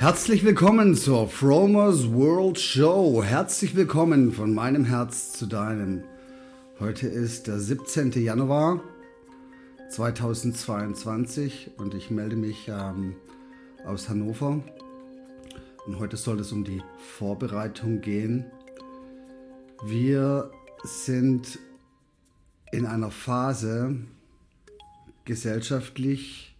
Herzlich willkommen zur Fromers World Show. Herzlich willkommen von meinem Herz zu deinem. Heute ist der 17. Januar 2022 und ich melde mich ähm, aus Hannover. Und heute soll es um die Vorbereitung gehen. Wir sind in einer Phase gesellschaftlich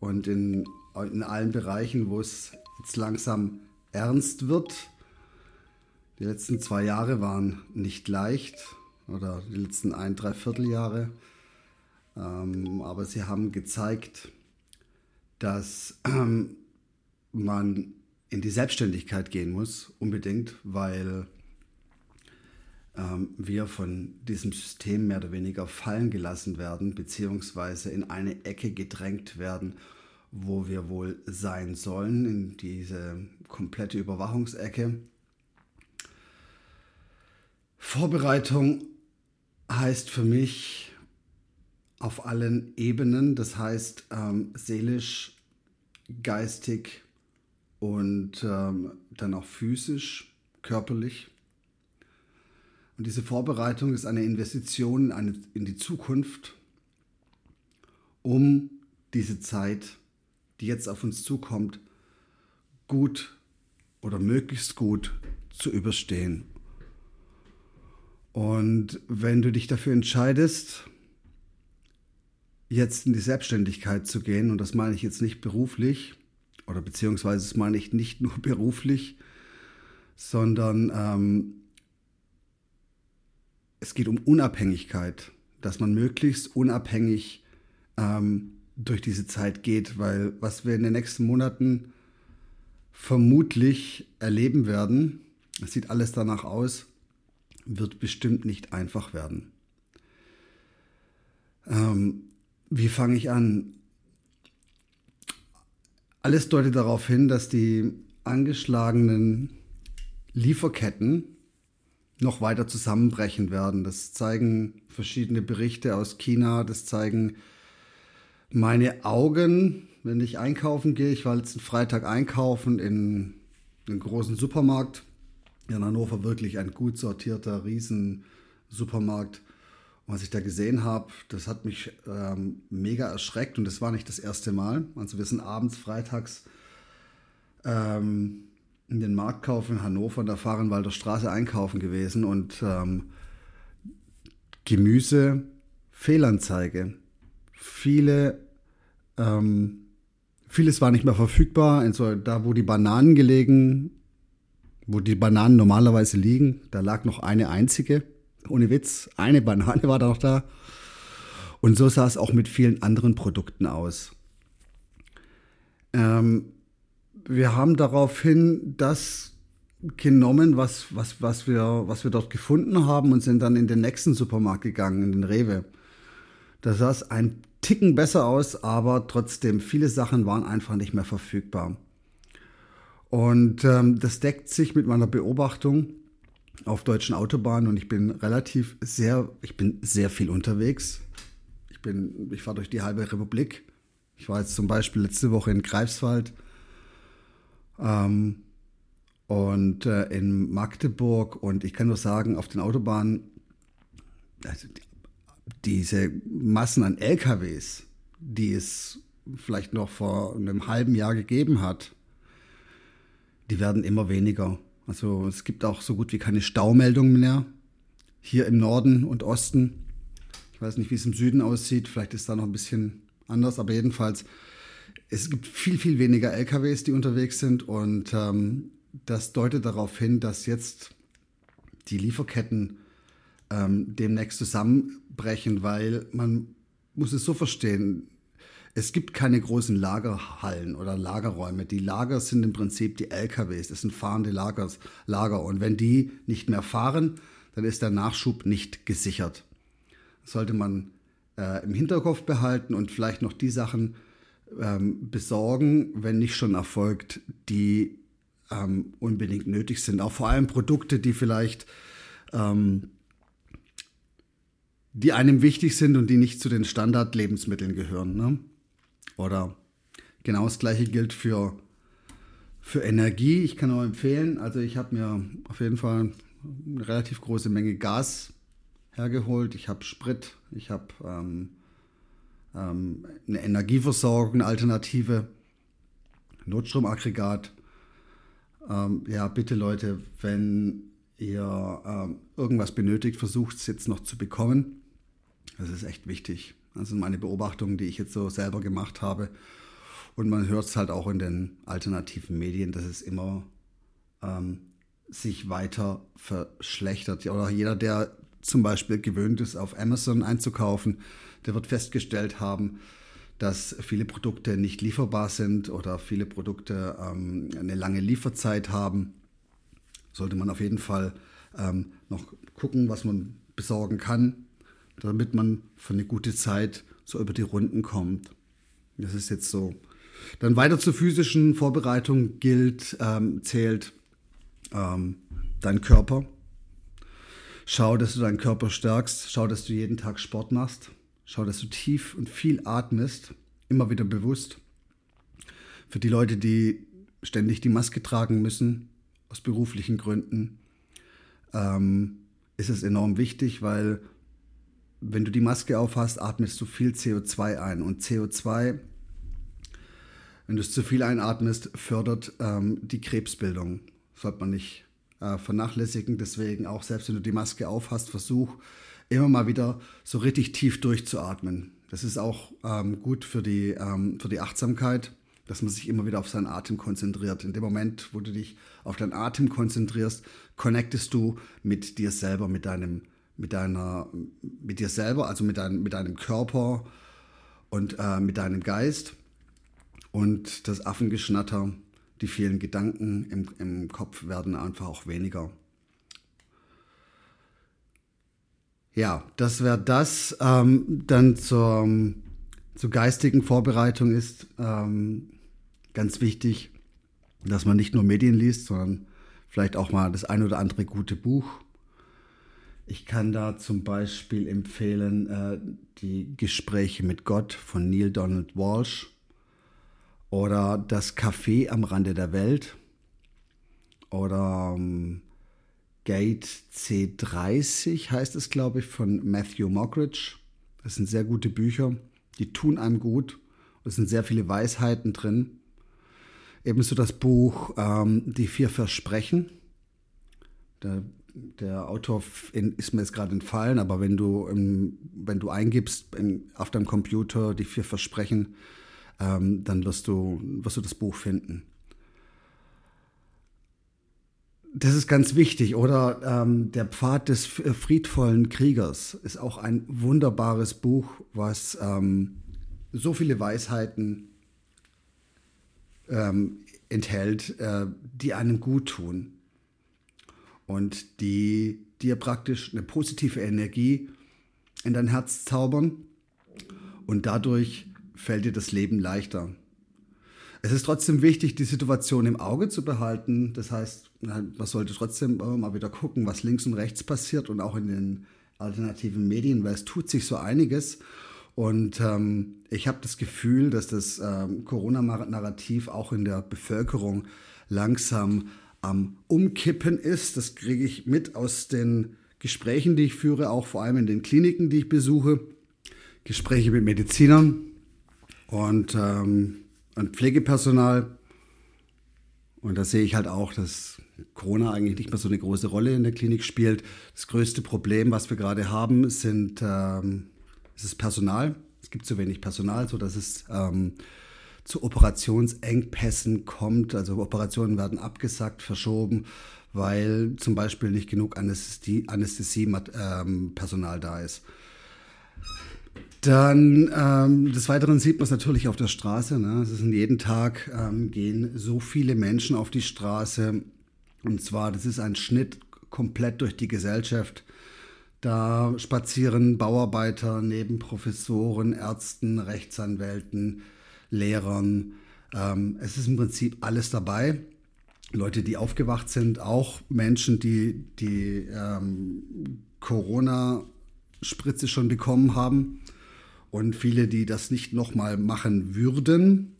und in in allen Bereichen, wo es jetzt langsam ernst wird. Die letzten zwei Jahre waren nicht leicht oder die letzten ein, drei Vierteljahre. Ähm, aber sie haben gezeigt, dass ähm, man in die Selbstständigkeit gehen muss, unbedingt, weil ähm, wir von diesem System mehr oder weniger fallen gelassen werden, beziehungsweise in eine Ecke gedrängt werden wo wir wohl sein sollen, in diese komplette Überwachungsecke. Vorbereitung heißt für mich auf allen Ebenen, das heißt ähm, seelisch, geistig und ähm, dann auch physisch, körperlich. Und diese Vorbereitung ist eine Investition in, eine, in die Zukunft, um diese Zeit zu die jetzt auf uns zukommt, gut oder möglichst gut zu überstehen. Und wenn du dich dafür entscheidest, jetzt in die Selbstständigkeit zu gehen, und das meine ich jetzt nicht beruflich, oder beziehungsweise das meine ich nicht nur beruflich, sondern ähm, es geht um Unabhängigkeit, dass man möglichst unabhängig ähm, durch diese Zeit geht, weil was wir in den nächsten Monaten vermutlich erleben werden, es sieht alles danach aus, wird bestimmt nicht einfach werden. Ähm, wie fange ich an? Alles deutet darauf hin, dass die angeschlagenen Lieferketten noch weiter zusammenbrechen werden. Das zeigen verschiedene Berichte aus China, das zeigen meine Augen, wenn ich einkaufen gehe, ich war letzten Freitag einkaufen in einem großen Supermarkt. In Hannover wirklich ein gut sortierter Riesensupermarkt. Was ich da gesehen habe, das hat mich ähm, mega erschreckt und das war nicht das erste Mal. Also wir sind abends freitags ähm, in den Marktkauf in Hannover in der Fahrenwalder Straße einkaufen gewesen und ähm, Gemüse Fehlanzeige. Viele ähm, vieles war nicht mehr verfügbar. Also da, wo die Bananen gelegen, wo die Bananen normalerweise liegen, da lag noch eine einzige. Ohne Witz, eine Banane war da noch da. Und so sah es auch mit vielen anderen Produkten aus. Ähm, wir haben daraufhin das genommen, was, was, was, wir, was wir dort gefunden haben und sind dann in den nächsten Supermarkt gegangen, in den Rewe. Da saß ein Ticken besser aus, aber trotzdem, viele Sachen waren einfach nicht mehr verfügbar. Und ähm, das deckt sich mit meiner Beobachtung auf deutschen Autobahnen und ich bin relativ sehr, ich bin sehr viel unterwegs. Ich bin, ich fahre durch die halbe Republik. Ich war jetzt zum Beispiel letzte Woche in Greifswald ähm, und äh, in Magdeburg und ich kann nur sagen, auf den Autobahnen, also diese Massen an LKWs, die es vielleicht noch vor einem halben Jahr gegeben hat, die werden immer weniger. Also es gibt auch so gut wie keine Staumeldungen mehr hier im Norden und Osten. Ich weiß nicht, wie es im Süden aussieht. Vielleicht ist da noch ein bisschen anders, aber jedenfalls es gibt viel, viel weniger LKWs, die unterwegs sind und ähm, das deutet darauf hin, dass jetzt die Lieferketten ähm, demnächst zusammenbrechen, weil man muss es so verstehen, es gibt keine großen Lagerhallen oder Lagerräume. Die Lager sind im Prinzip die LKWs, das sind fahrende Lagers, Lager. Und wenn die nicht mehr fahren, dann ist der Nachschub nicht gesichert. Das sollte man äh, im Hinterkopf behalten und vielleicht noch die Sachen ähm, besorgen, wenn nicht schon erfolgt, die ähm, unbedingt nötig sind. Auch vor allem Produkte, die vielleicht ähm, die einem wichtig sind und die nicht zu den Standardlebensmitteln gehören. Ne? Oder genau das gleiche gilt für Für Energie, ich kann auch empfehlen, also ich habe mir auf jeden Fall eine relativ große Menge Gas hergeholt. Ich habe Sprit, ich habe ähm, ähm, eine Energieversorgung, eine Alternative, Notstromaggregat. Ähm, ja, bitte Leute, wenn ihr ähm, irgendwas benötigt, versucht es jetzt noch zu bekommen. Das ist echt wichtig. Das sind meine Beobachtungen, die ich jetzt so selber gemacht habe. Und man hört es halt auch in den alternativen Medien, dass es immer ähm, sich weiter verschlechtert. Oder jeder, der zum Beispiel gewöhnt ist, auf Amazon einzukaufen, der wird festgestellt haben, dass viele Produkte nicht lieferbar sind oder viele Produkte ähm, eine lange Lieferzeit haben. Sollte man auf jeden Fall ähm, noch gucken, was man besorgen kann, damit man für eine gute Zeit so über die Runden kommt. Das ist jetzt so. Dann weiter zur physischen Vorbereitung gilt, ähm, zählt ähm, dein Körper. Schau, dass du deinen Körper stärkst. Schau, dass du jeden Tag Sport machst. Schau, dass du tief und viel atmest. Immer wieder bewusst. Für die Leute, die ständig die Maske tragen müssen, aus beruflichen Gründen, ähm, ist es enorm wichtig, weil wenn du die Maske aufhast, atmest du viel CO2 ein. Und CO2, wenn du es zu viel einatmest, fördert ähm, die Krebsbildung. Sollte man nicht äh, vernachlässigen. Deswegen auch selbst wenn du die Maske aufhast, versuch immer mal wieder so richtig tief durchzuatmen. Das ist auch ähm, gut für die, ähm, für die Achtsamkeit, dass man sich immer wieder auf seinen Atem konzentriert. In dem Moment, wo du dich auf deinen Atem konzentrierst, connectest du mit dir selber, mit deinem, mit deiner, mit dir selber, also mit, dein, mit deinem Körper und äh, mit deinem Geist. Und das Affengeschnatter die vielen Gedanken im, im Kopf werden einfach auch weniger. Ja, das wäre das. Ähm, dann zur, zur geistigen Vorbereitung ist ähm, ganz wichtig, dass man nicht nur Medien liest, sondern vielleicht auch mal das ein oder andere gute Buch. Ich kann da zum Beispiel empfehlen äh, die Gespräche mit Gott von Neil Donald Walsh oder das Café am Rande der Welt oder ähm, Gate C30 heißt es, glaube ich, von Matthew Moggridge. Das sind sehr gute Bücher, die tun einem gut. Es sind sehr viele Weisheiten drin. Ebenso das Buch ähm, Die vier Versprechen. Der, der Autor ist mir jetzt gerade entfallen, aber wenn du, wenn du eingibst auf deinem Computer die vier Versprechen, ähm, dann wirst du, wirst du das Buch finden. Das ist ganz wichtig, oder? Ähm, der Pfad des friedvollen Kriegers ist auch ein wunderbares Buch, was ähm, so viele Weisheiten ähm, enthält, äh, die einem gut tun und die dir praktisch eine positive Energie in dein Herz zaubern und dadurch fällt dir das Leben leichter. Es ist trotzdem wichtig, die Situation im Auge zu behalten. Das heißt, man sollte trotzdem mal wieder gucken, was links und rechts passiert und auch in den alternativen Medien, weil es tut sich so einiges. Und ähm, ich habe das Gefühl, dass das ähm, Corona-Narrativ auch in der Bevölkerung langsam am Umkippen ist. Das kriege ich mit aus den Gesprächen, die ich führe, auch vor allem in den Kliniken, die ich besuche. Gespräche mit Medizinern, und, ähm, und Pflegepersonal. Und da sehe ich halt auch, dass Corona eigentlich nicht mehr so eine große Rolle in der Klinik spielt. Das größte Problem, was wir gerade haben, sind, ähm, ist das Personal. Es gibt zu wenig Personal, sodass es ähm, zu Operationsengpässen kommt. Also Operationen werden abgesagt, verschoben, weil zum Beispiel nicht genug Anästhesie-Personal da ist. Dann ähm, des Weiteren sieht man es natürlich auf der Straße. Ne? Es ist jeden Tag ähm, gehen so viele Menschen auf die Straße. Und zwar, das ist ein Schnitt komplett durch die Gesellschaft. Da spazieren Bauarbeiter neben Professoren, Ärzten, Rechtsanwälten, Lehrern. Ähm, es ist im Prinzip alles dabei. Leute, die aufgewacht sind, auch Menschen, die die ähm, Corona-Spritze schon bekommen haben und viele, die das nicht nochmal machen würden.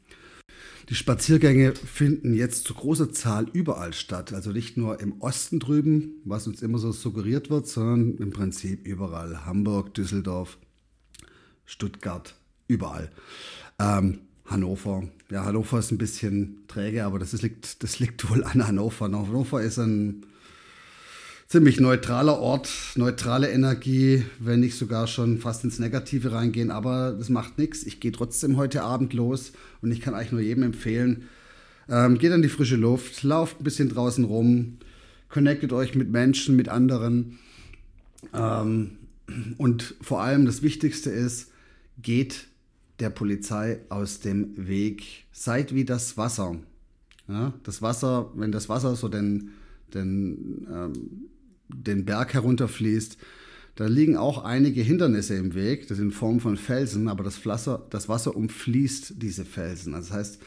Die Spaziergänge finden jetzt zu großer Zahl überall statt. Also nicht nur im Osten drüben, was uns immer so suggeriert wird, sondern im Prinzip überall. Hamburg, Düsseldorf, Stuttgart, überall. Ähm, Hannover. Ja, Hannover ist ein bisschen träge, aber das, liegt, das liegt wohl an Hannover. Hannover ist ein ziemlich neutraler Ort, neutrale Energie, wenn nicht sogar schon fast ins Negative reingehen, aber das macht nichts. Ich gehe trotzdem heute Abend los und ich kann eigentlich nur jedem empfehlen, ähm, geht an die frische Luft, lauft ein bisschen draußen rum, connectet euch mit Menschen, mit anderen ähm, und vor allem das Wichtigste ist, geht der Polizei aus dem Weg. Seid wie das Wasser. Ja, das Wasser, wenn das Wasser so den, den ähm, den Berg herunterfließt, da liegen auch einige Hindernisse im Weg, das sind in Form von Felsen, aber das, Wasser, das Wasser umfließt diese Felsen. Also das heißt,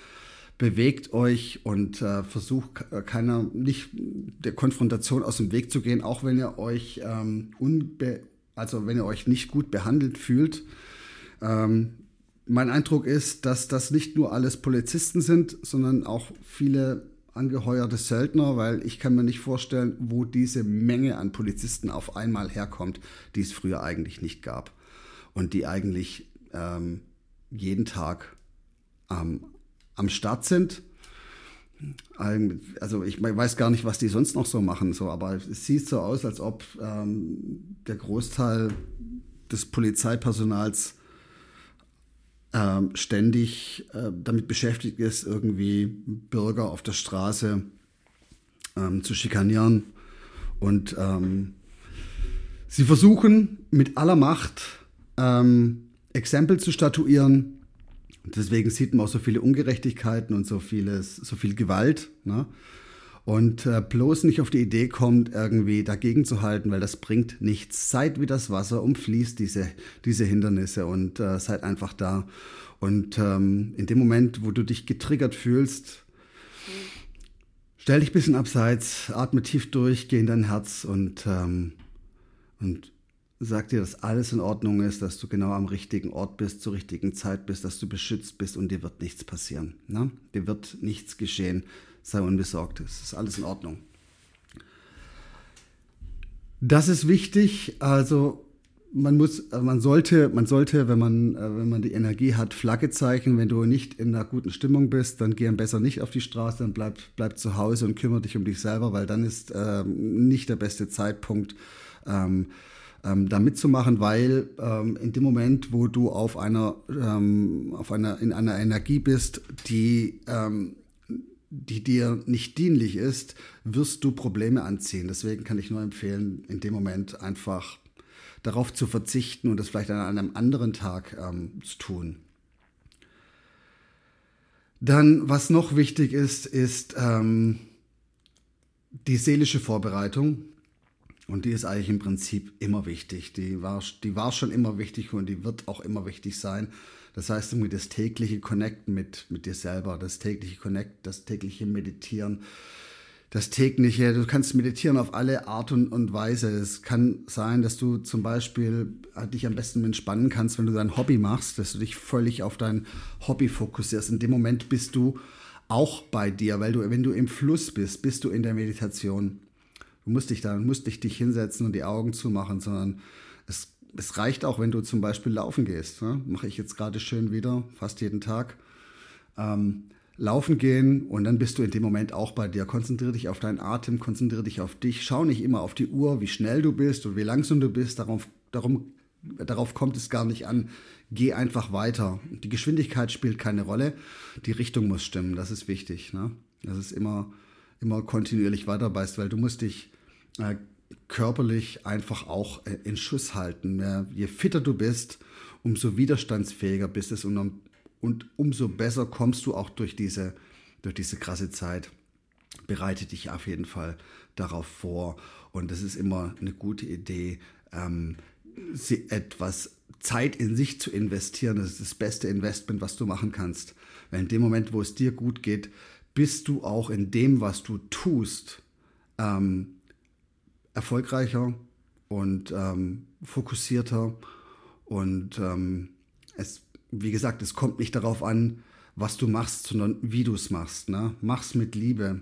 bewegt euch und äh, versucht äh, keiner nicht der Konfrontation aus dem Weg zu gehen, auch wenn ihr euch ähm, unbe also wenn ihr euch nicht gut behandelt fühlt. Ähm, mein Eindruck ist, dass das nicht nur alles Polizisten sind, sondern auch viele angeheuerte Söldner, weil ich kann mir nicht vorstellen, wo diese Menge an Polizisten auf einmal herkommt, die es früher eigentlich nicht gab und die eigentlich ähm, jeden Tag ähm, am Start sind. Ähm, also ich weiß gar nicht, was die sonst noch so machen, so, aber es sieht so aus, als ob ähm, der Großteil des Polizeipersonals ähm, ständig äh, damit beschäftigt ist, irgendwie Bürger auf der Straße ähm, zu schikanieren. Und ähm, sie versuchen mit aller Macht ähm, Exempel zu statuieren. Deswegen sieht man auch so viele Ungerechtigkeiten und so, vieles, so viel Gewalt. Ne? Und äh, bloß nicht auf die Idee kommt, irgendwie dagegen zu halten, weil das bringt nichts. Seid wie das Wasser, umfließt diese, diese Hindernisse und äh, seid einfach da. Und ähm, in dem Moment, wo du dich getriggert fühlst, stell dich ein bisschen abseits, atme tief durch, geh in dein Herz und, ähm, und sag dir, dass alles in Ordnung ist, dass du genau am richtigen Ort bist, zur richtigen Zeit bist, dass du beschützt bist und dir wird nichts passieren. Ne? Dir wird nichts geschehen sei unbesorgt. Es ist alles in Ordnung. Das ist wichtig. Also man muss, man sollte, man sollte, wenn man, äh, wenn man die Energie hat, Flagge zeichnen. Wenn du nicht in einer guten Stimmung bist, dann geh am besser nicht auf die Straße, dann bleib, bleib zu Hause und kümmere dich um dich selber, weil dann ist ähm, nicht der beste Zeitpunkt, ähm, ähm, da mitzumachen, weil ähm, in dem Moment, wo du auf einer, ähm, auf einer, in einer Energie bist, die ähm, die dir nicht dienlich ist, wirst du Probleme anziehen. Deswegen kann ich nur empfehlen, in dem Moment einfach darauf zu verzichten und das vielleicht an einem anderen Tag ähm, zu tun. Dann, was noch wichtig ist, ist ähm, die seelische Vorbereitung. Und die ist eigentlich im Prinzip immer wichtig. Die war, die war schon immer wichtig und die wird auch immer wichtig sein. Das heißt, das tägliche Connecten mit, mit dir selber, das tägliche Connect, das tägliche Meditieren, das tägliche, du kannst meditieren auf alle Art und, und Weise. Es kann sein, dass du zum Beispiel äh, dich am besten entspannen kannst, wenn du dein Hobby machst, dass du dich völlig auf dein Hobby fokussierst. In dem Moment bist du auch bei dir, weil du, wenn du im Fluss bist, bist du in der Meditation. Du musst dich da, musst dich, dich hinsetzen und die Augen zumachen, sondern es reicht auch, wenn du zum Beispiel laufen gehst. Ne? Mache ich jetzt gerade schön wieder, fast jeden Tag. Ähm, laufen gehen und dann bist du in dem Moment auch bei dir. Konzentriere dich auf deinen Atem, konzentriere dich auf dich. Schau nicht immer auf die Uhr, wie schnell du bist und wie langsam du bist. Darauf, darum, darauf kommt es gar nicht an. Geh einfach weiter. Die Geschwindigkeit spielt keine Rolle. Die Richtung muss stimmen. Das ist wichtig. Ne? Das ist immer, immer kontinuierlich weiter beißt, weil du musst dich äh, körperlich einfach auch äh, in Schuss halten. Je fitter du bist, umso widerstandsfähiger bist es und, um, und umso besser kommst du auch durch diese, durch diese krasse Zeit. Bereite dich auf jeden Fall darauf vor. Und es ist immer eine gute Idee, ähm, etwas Zeit in sich zu investieren. Das ist das beste Investment, was du machen kannst. Weil in dem Moment, wo es dir gut geht, bist du auch in dem, was du tust, ähm, erfolgreicher und ähm, fokussierter. Und ähm, es, wie gesagt, es kommt nicht darauf an, was du machst, sondern wie du es machst. Ne? Mach's mit Liebe.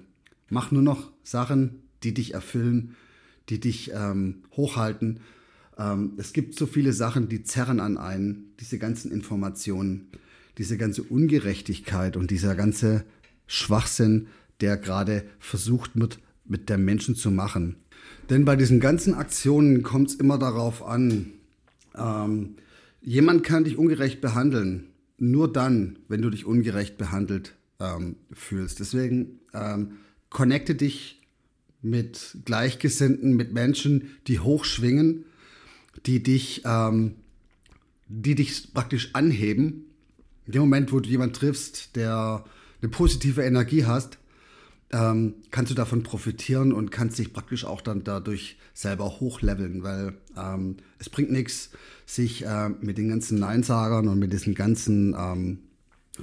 Mach nur noch Sachen, die dich erfüllen, die dich ähm, hochhalten. Ähm, es gibt so viele Sachen, die zerren an einen, diese ganzen Informationen, diese ganze Ungerechtigkeit und dieser ganze Schwachsinn, der gerade versucht wird, mit der Menschen zu machen. Denn bei diesen ganzen Aktionen kommt es immer darauf an, ähm, jemand kann dich ungerecht behandeln. Nur dann, wenn du dich ungerecht behandelt ähm, fühlst. Deswegen ähm, connecte dich mit Gleichgesinnten, mit Menschen, die hochschwingen, die dich, ähm, die dich praktisch anheben. In dem Moment, wo du jemanden triffst, der eine positive Energie hast, ähm, kannst du davon profitieren und kannst dich praktisch auch dann dadurch selber hochleveln, weil ähm, es bringt nichts, sich äh, mit den ganzen Neinsagern und mit diesen ganzen ähm,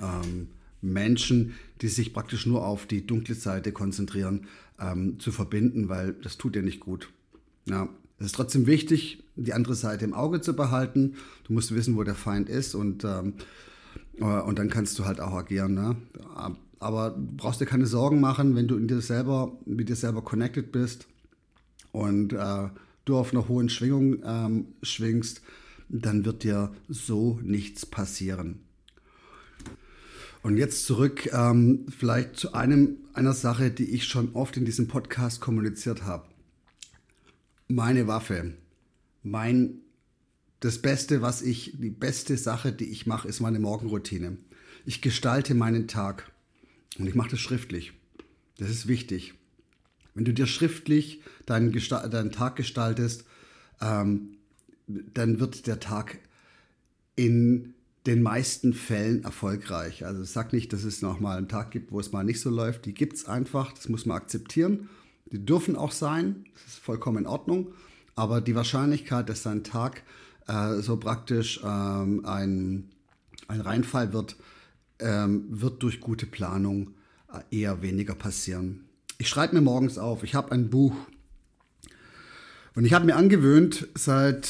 ähm, Menschen, die sich praktisch nur auf die dunkle Seite konzentrieren, ähm, zu verbinden, weil das tut dir nicht gut. Ja, es ist trotzdem wichtig, die andere Seite im Auge zu behalten. Du musst wissen, wo der Feind ist und, ähm, äh, und dann kannst du halt auch agieren. Ne? Aber du brauchst dir keine Sorgen machen, wenn du in dir selber, mit dir selber connected bist und äh, du auf einer hohen Schwingung ähm, schwingst, dann wird dir so nichts passieren. Und jetzt zurück ähm, vielleicht zu einem, einer Sache, die ich schon oft in diesem Podcast kommuniziert habe. Meine Waffe, mein, das Beste, was ich, die beste Sache, die ich mache, ist meine Morgenroutine. Ich gestalte meinen Tag. Und ich mache das schriftlich. Das ist wichtig. Wenn du dir schriftlich deinen, deinen Tag gestaltest, ähm, dann wird der Tag in den meisten Fällen erfolgreich. Also sag nicht, dass es noch mal einen Tag gibt, wo es mal nicht so läuft. Die gibt es einfach, das muss man akzeptieren. Die dürfen auch sein, das ist vollkommen in Ordnung. Aber die Wahrscheinlichkeit, dass dein Tag äh, so praktisch ähm, ein, ein Reinfall wird, ähm, wird durch gute Planung äh, eher weniger passieren. Ich schreibe mir morgens auf, ich habe ein Buch. Und ich habe mir angewöhnt seit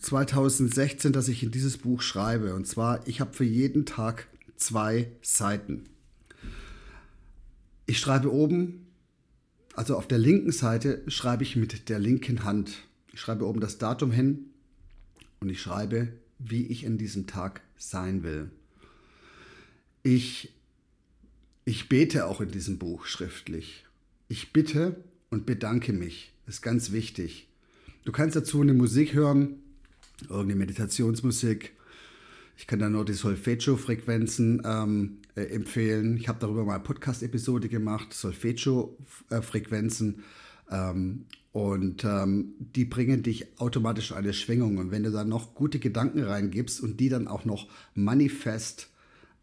2016, dass ich in dieses Buch schreibe. Und zwar, ich habe für jeden Tag zwei Seiten. Ich schreibe oben, also auf der linken Seite schreibe ich mit der linken Hand. Ich schreibe oben das Datum hin und ich schreibe, wie ich in diesem Tag sein will. Ich, ich bete auch in diesem Buch schriftlich. Ich bitte und bedanke mich. Das ist ganz wichtig. Du kannst dazu eine Musik hören, irgendeine Meditationsmusik. Ich kann da nur die Solfeggio-Frequenzen ähm, äh, empfehlen. Ich habe darüber mal eine Podcast-Episode gemacht, Solfeggio-Frequenzen. Ähm, und ähm, die bringen dich automatisch in eine Schwingung. Und wenn du da noch gute Gedanken reingibst und die dann auch noch manifest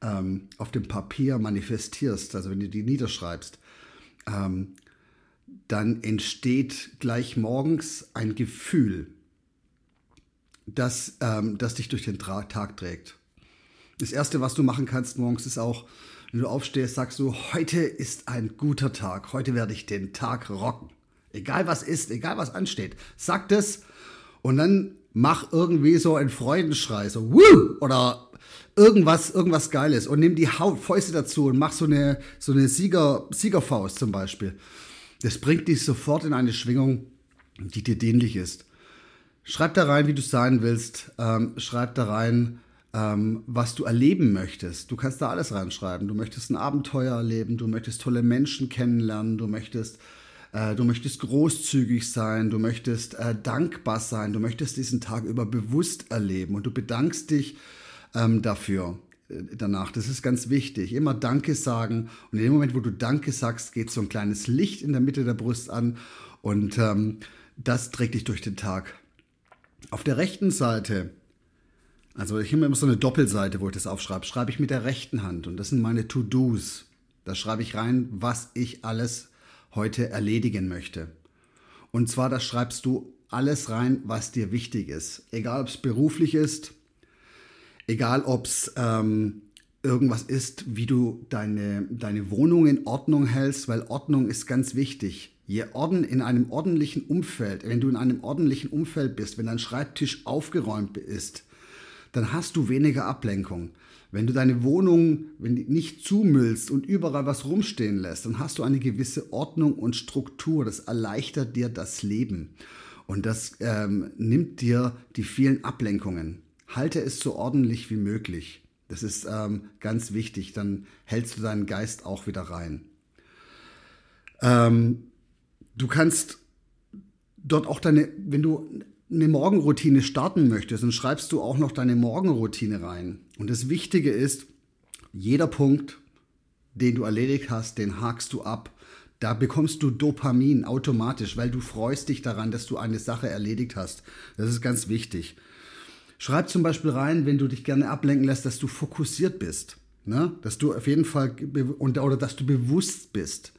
ähm, auf dem Papier manifestierst, also wenn du die niederschreibst, ähm, dann entsteht gleich morgens ein Gefühl, das, ähm, das dich durch den Tra Tag trägt. Das Erste, was du machen kannst morgens, ist auch, wenn du aufstehst, sagst du, heute ist ein guter Tag, heute werde ich den Tag rocken. Egal was ist, egal was ansteht, sag das und dann mach irgendwie so einen Freudenschrei, so Woo! oder irgendwas, irgendwas Geiles und nimm die Fäuste dazu und mach so eine, so eine Sieger, Siegerfaust zum Beispiel. Das bringt dich sofort in eine Schwingung, die dir dienlich ist. Schreib da rein, wie du sein willst. Ähm, schreib da rein, ähm, was du erleben möchtest. Du kannst da alles reinschreiben. Du möchtest ein Abenteuer erleben, du möchtest tolle Menschen kennenlernen, du möchtest, äh, du möchtest großzügig sein, du möchtest äh, dankbar sein, du möchtest diesen Tag über bewusst erleben und du bedankst dich ähm, dafür äh, danach. Das ist ganz wichtig. Immer Danke sagen. Und in dem Moment, wo du Danke sagst, geht so ein kleines Licht in der Mitte der Brust an und ähm, das trägt dich durch den Tag. Auf der rechten Seite, also ich habe immer so eine Doppelseite, wo ich das aufschreibe, schreibe ich mit der rechten Hand und das sind meine To-Dos. Da schreibe ich rein, was ich alles heute erledigen möchte. Und zwar, da schreibst du alles rein, was dir wichtig ist. Egal, ob es beruflich ist, Egal, ob es ähm, irgendwas ist, wie du deine, deine Wohnung in Ordnung hältst, weil Ordnung ist ganz wichtig. Je Orden in einem ordentlichen Umfeld, wenn du in einem ordentlichen Umfeld bist, wenn dein Schreibtisch aufgeräumt ist, dann hast du weniger Ablenkung. Wenn du deine Wohnung nicht zumüllst und überall was rumstehen lässt, dann hast du eine gewisse Ordnung und Struktur. Das erleichtert dir das Leben. Und das ähm, nimmt dir die vielen Ablenkungen. Halte es so ordentlich wie möglich. Das ist ähm, ganz wichtig. Dann hältst du deinen Geist auch wieder rein. Ähm, du kannst dort auch deine, wenn du eine Morgenroutine starten möchtest, dann schreibst du auch noch deine Morgenroutine rein. Und das Wichtige ist, jeder Punkt, den du erledigt hast, den hakst du ab. Da bekommst du Dopamin automatisch, weil du freust dich daran, dass du eine Sache erledigt hast. Das ist ganz wichtig. Schreib zum Beispiel rein, wenn du dich gerne ablenken lässt, dass du fokussiert bist. Ne? Dass du auf jeden Fall oder dass du bewusst bist.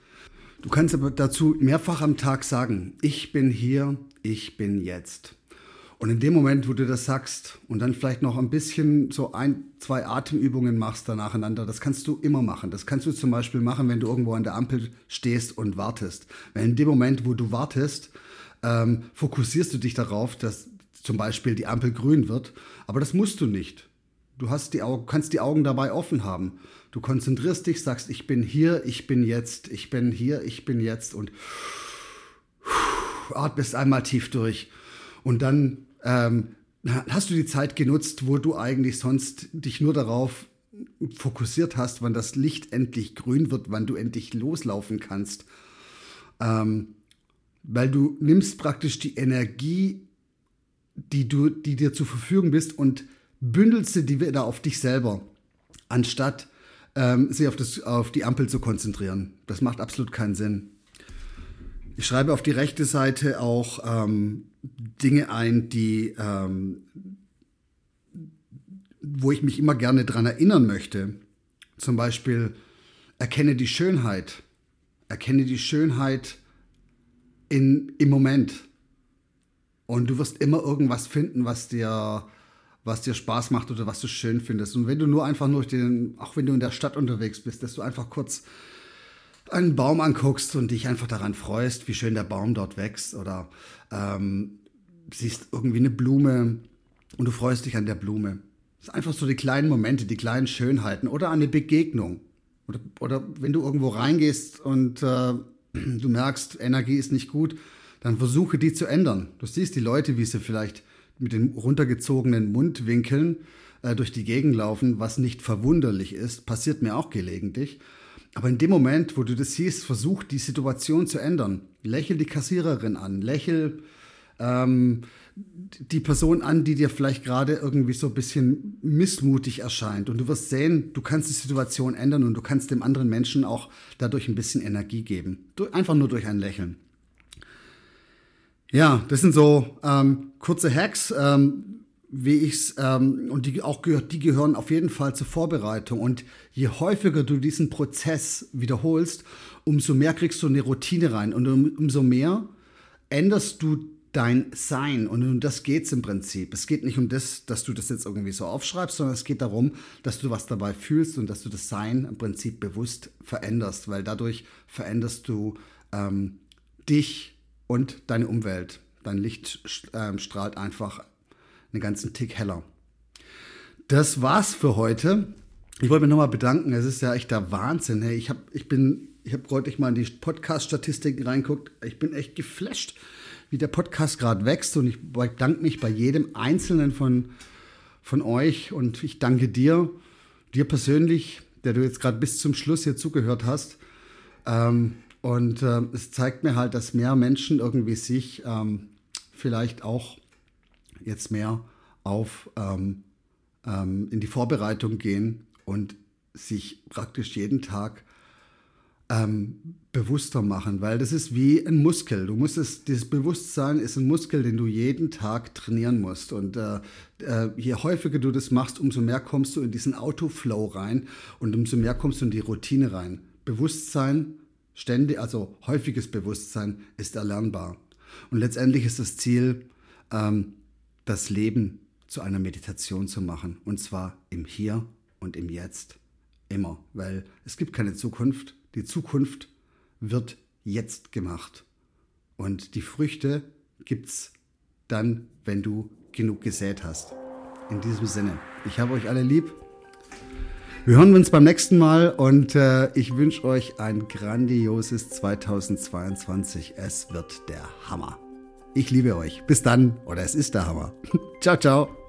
Du kannst aber dazu mehrfach am Tag sagen, ich bin hier, ich bin jetzt. Und in dem Moment, wo du das sagst und dann vielleicht noch ein bisschen so ein, zwei Atemübungen machst da nacheinander, das kannst du immer machen. Das kannst du zum Beispiel machen, wenn du irgendwo an der Ampel stehst und wartest. Weil in dem Moment, wo du wartest, ähm, fokussierst du dich darauf, dass zum Beispiel die Ampel grün wird. Aber das musst du nicht. Du hast die Augen, kannst die Augen dabei offen haben. Du konzentrierst dich, sagst, ich bin hier, ich bin jetzt, ich bin hier, ich bin jetzt und atmest einmal tief durch. Und dann ähm, hast du die Zeit genutzt, wo du eigentlich sonst dich nur darauf fokussiert hast, wann das Licht endlich grün wird, wann du endlich loslaufen kannst. Ähm, weil du nimmst praktisch die Energie, die, du, die dir zur Verfügung bist und bündelst sie wieder auf dich selber, anstatt ähm, sich auf, das, auf die Ampel zu konzentrieren. Das macht absolut keinen Sinn. Ich schreibe auf die rechte Seite auch ähm, Dinge ein, die, ähm, wo ich mich immer gerne daran erinnern möchte. Zum Beispiel, erkenne die Schönheit. Erkenne die Schönheit in, im Moment. Und du wirst immer irgendwas finden, was dir, was dir Spaß macht oder was du schön findest. Und wenn du nur einfach nur den, auch wenn du in der Stadt unterwegs bist, dass du einfach kurz einen Baum anguckst und dich einfach daran freust, wie schön der Baum dort wächst oder ähm, siehst irgendwie eine Blume und du freust dich an der Blume. Das sind einfach so die kleinen Momente, die kleinen Schönheiten oder eine Begegnung. Oder, oder wenn du irgendwo reingehst und äh, du merkst, Energie ist nicht gut, dann versuche die zu ändern. Du siehst die Leute, wie sie vielleicht mit den runtergezogenen Mundwinkeln äh, durch die Gegend laufen, was nicht verwunderlich ist, passiert mir auch gelegentlich. Aber in dem Moment, wo du das siehst, versuch die Situation zu ändern. Lächel die Kassiererin an, lächel ähm, die Person an, die dir vielleicht gerade irgendwie so ein bisschen missmutig erscheint. Und du wirst sehen, du kannst die Situation ändern und du kannst dem anderen Menschen auch dadurch ein bisschen Energie geben. Einfach nur durch ein Lächeln. Ja, das sind so ähm, kurze Hacks. Ähm, wie ich's ähm, und die auch die gehören auf jeden Fall zur Vorbereitung und je häufiger du diesen Prozess wiederholst, umso mehr kriegst du eine Routine rein und um, umso mehr änderst du dein Sein und um das geht's im Prinzip. Es geht nicht um das, dass du das jetzt irgendwie so aufschreibst, sondern es geht darum, dass du was dabei fühlst und dass du das Sein im Prinzip bewusst veränderst, weil dadurch veränderst du ähm, dich und deine Umwelt. Dein Licht äh, strahlt einfach einen ganzen Tick heller. Das war's für heute. Ich wollte mich nochmal bedanken. Es ist ja echt der Wahnsinn. Hey, ich habe ich bin, ich habe heute mal in die Podcast-Statistiken reinguckt. Ich bin echt geflasht, wie der Podcast gerade wächst. Und ich bedanke mich bei jedem Einzelnen von, von euch. Und ich danke dir, dir persönlich, der du jetzt gerade bis zum Schluss hier zugehört hast. Ähm, und äh, es zeigt mir halt, dass mehr Menschen irgendwie sich ähm, vielleicht auch jetzt mehr auf ähm, ähm, in die Vorbereitung gehen und sich praktisch jeden Tag ähm, bewusster machen, weil das ist wie ein Muskel. Du musst es, dieses Bewusstsein ist ein Muskel, den du jeden Tag trainieren musst. Und äh, äh, je häufiger du das machst, umso mehr kommst du in diesen Autoflow rein und umso mehr kommst du in die Routine rein. Bewusstsein, ständig, also häufiges Bewusstsein ist erlernbar. Und letztendlich ist das Ziel, ähm, das Leben zu einer Meditation zu machen. Und zwar im Hier und im Jetzt. Immer. Weil es gibt keine Zukunft. Die Zukunft wird jetzt gemacht. Und die Früchte gibt es dann, wenn du genug gesät hast. In diesem Sinne, ich habe euch alle lieb. Wir hören uns beim nächsten Mal und äh, ich wünsche euch ein grandioses 2022. Es wird der Hammer. Ich liebe euch. Bis dann oder es ist der Hammer. ciao, ciao.